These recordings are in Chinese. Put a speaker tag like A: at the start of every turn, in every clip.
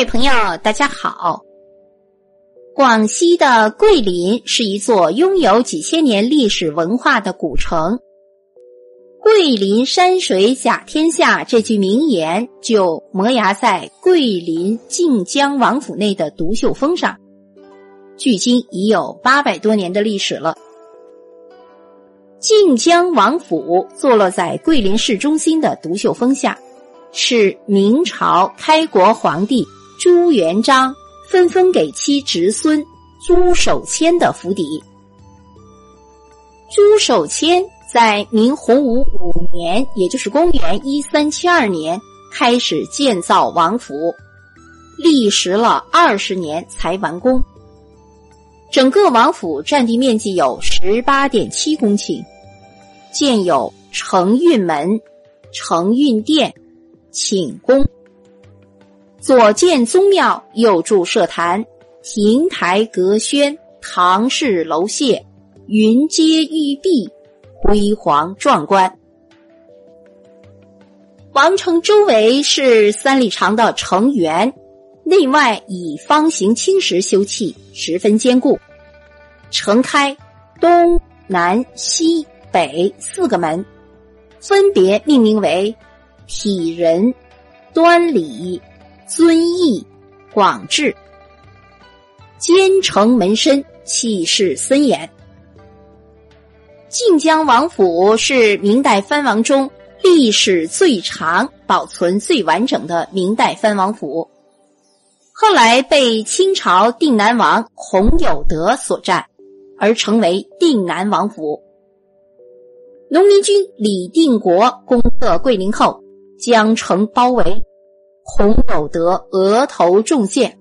A: 各位朋友，大家好。广西的桂林是一座拥有几千年历史文化的古城。“桂林山水甲天下”这句名言就萌芽在桂林靖江王府内的独秀峰上，距今已有八百多年的历史了。靖江王府坐落在桂林市中心的独秀峰下，是明朝开国皇帝朱元璋。分封给其侄孙朱守谦的府邸。朱守谦在明洪武五年，也就是公元一三七二年，开始建造王府，历时了二十年才完工。整个王府占地面积有十八点七公顷，建有承运门、承运殿、寝宫。左建宗庙，右筑社坛，亭台阁轩，唐式楼榭，云阶玉壁，辉煌壮观。王城周围是三里长的城垣，内外以方形青石修砌，十分坚固。城开东南西北四个门，分别命名为体仁、端礼。遵义广志，坚城门深，气势森严。晋江王府是明代藩王中历史最长、保存最完整的明代藩王府，后来被清朝定南王洪有德所占，而成为定南王府。农民军李定国攻克桂林后，将城包围。洪有德额头中箭，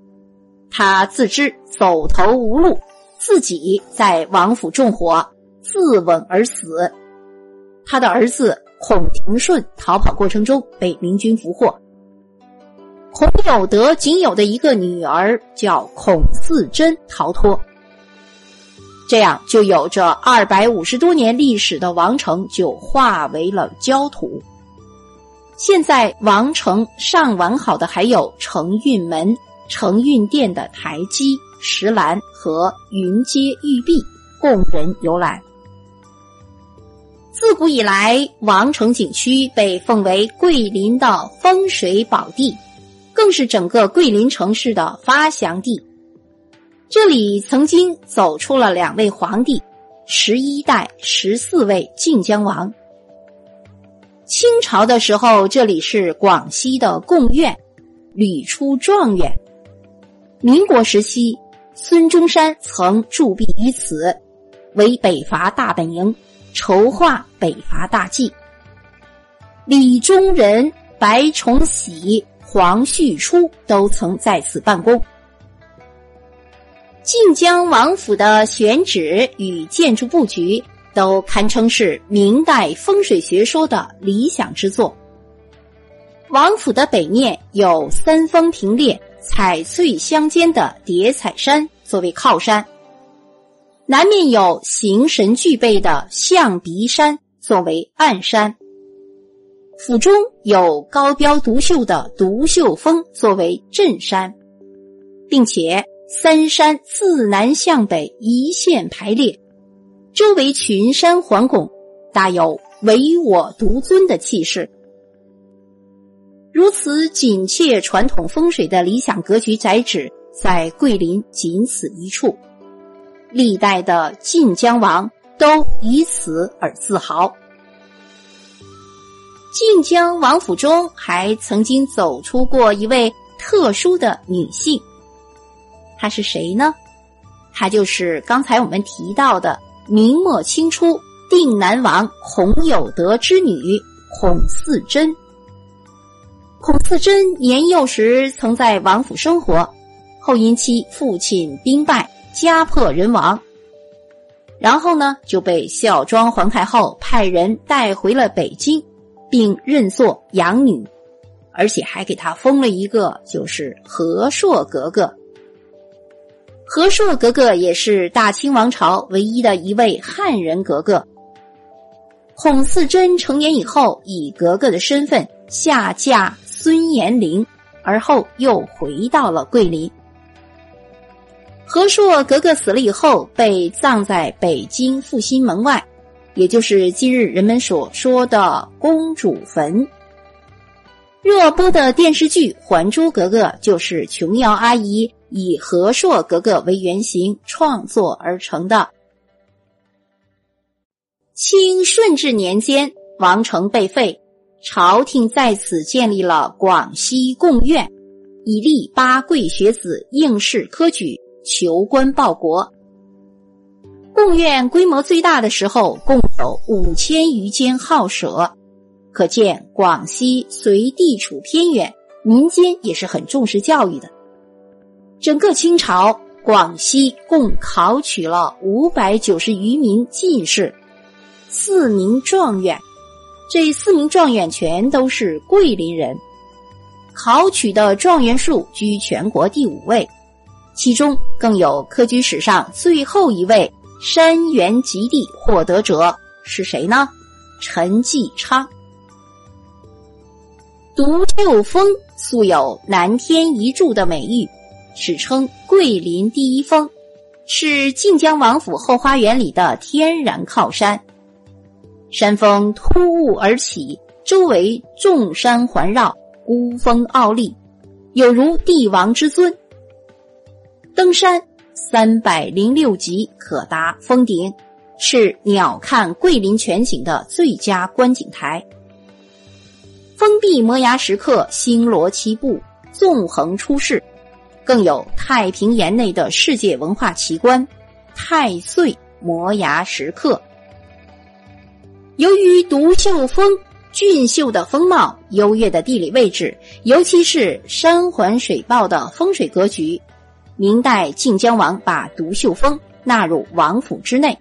A: 他自知走投无路，自己在王府纵火，自刎而死。他的儿子孔廷顺逃跑过程中被明军俘获。洪有德仅有的一个女儿叫孔四珍逃脱，这样就有着二百五十多年历史的王城就化为了焦土。现在王城上完好的还有承运门、承运殿的台基、石栏和云阶玉壁，供人游览。自古以来，王城景区被奉为桂林的风水宝地，更是整个桂林城市的发祥地。这里曾经走出了两位皇帝，十一代、十四位晋江王。清朝的时候，这里是广西的贡院，屡出状元。民国时期，孙中山曾驻跸于此，为北伐大本营，筹划北伐大计。李宗仁、白崇禧、黄旭初都曾在此办公。晋江王府的选址与建筑布局。都堪称是明代风水学说的理想之作。王府的北面有三峰平列、彩翠相间的叠彩山作为靠山，南面有形神俱备的象鼻山作为暗山，府中有高标独秀的独秀峰作为镇山，并且三山自南向北一线排列。周围群山环拱，大有唯我独尊的气势。如此紧切传统风水的理想格局宅址，在桂林仅此一处。历代的晋江王都以此而自豪。晋江王府中还曾经走出过一位特殊的女性，她是谁呢？她就是刚才我们提到的。明末清初，定南王洪有德之女孔四贞。孔四贞年幼时曾在王府生活，后因其父亲兵败，家破人亡，然后呢就被孝庄皇太后派人带回了北京，并认作养女，而且还给她封了一个就是和硕格格。和硕格格也是大清王朝唯一的一位汉人格格。孔四贞成年以后，以格格的身份下嫁孙延龄，而后又回到了桂林。和硕格格死了以后，被葬在北京复兴门外，也就是今日人们所说的公主坟。热播的电视剧《还珠格格》就是琼瑶阿姨以和硕格格为原型创作而成的。清顺治年间，王城被废，朝廷在此建立了广西贡院，以立八贵学子应试科举。求官报国，贡院规模最大的时候，共有五千余间号舍，可见广西虽地处偏远，民间也是很重视教育的。整个清朝，广西共考取了五百九十余名进士，四名状元，这四名状元全都是桂林人，考取的状元数居全国第五位。其中更有科举史上最后一位山原及第获得者是谁呢？陈继昌。独秀峰素有“南天一柱”的美誉，史称桂林第一峰，是晋江王府后花园里的天然靠山。山峰突兀而起，周围众山环绕，孤峰傲立，有如帝王之尊。登山三百零六级可达峰顶，是鸟瞰桂林全景的最佳观景台。封闭摩崖石刻星罗棋布，纵横出世，更有太平岩内的世界文化奇观——太岁摩崖石刻。由于独秀峰俊秀的风貌、优越的地理位置，尤其是山环水抱的风水格局。明代晋江王把独秀峰纳入王府之内，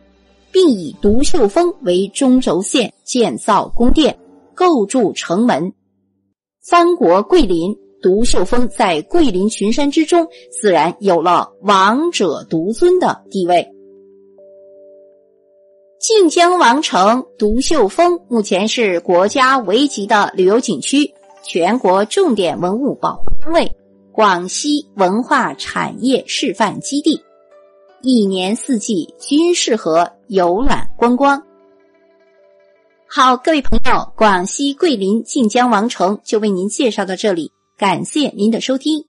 A: 并以独秀峰为中轴线建造宫殿、构筑城门。三国桂林独秀峰在桂林群山之中，自然有了王者独尊的地位。晋江王城独秀峰目前是国家维级的旅游景区，全国重点文物保护单位。广西文化产业示范基地，一年四季均适合游览观光。好，各位朋友，广西桂林晋江王城就为您介绍到这里，感谢您的收听。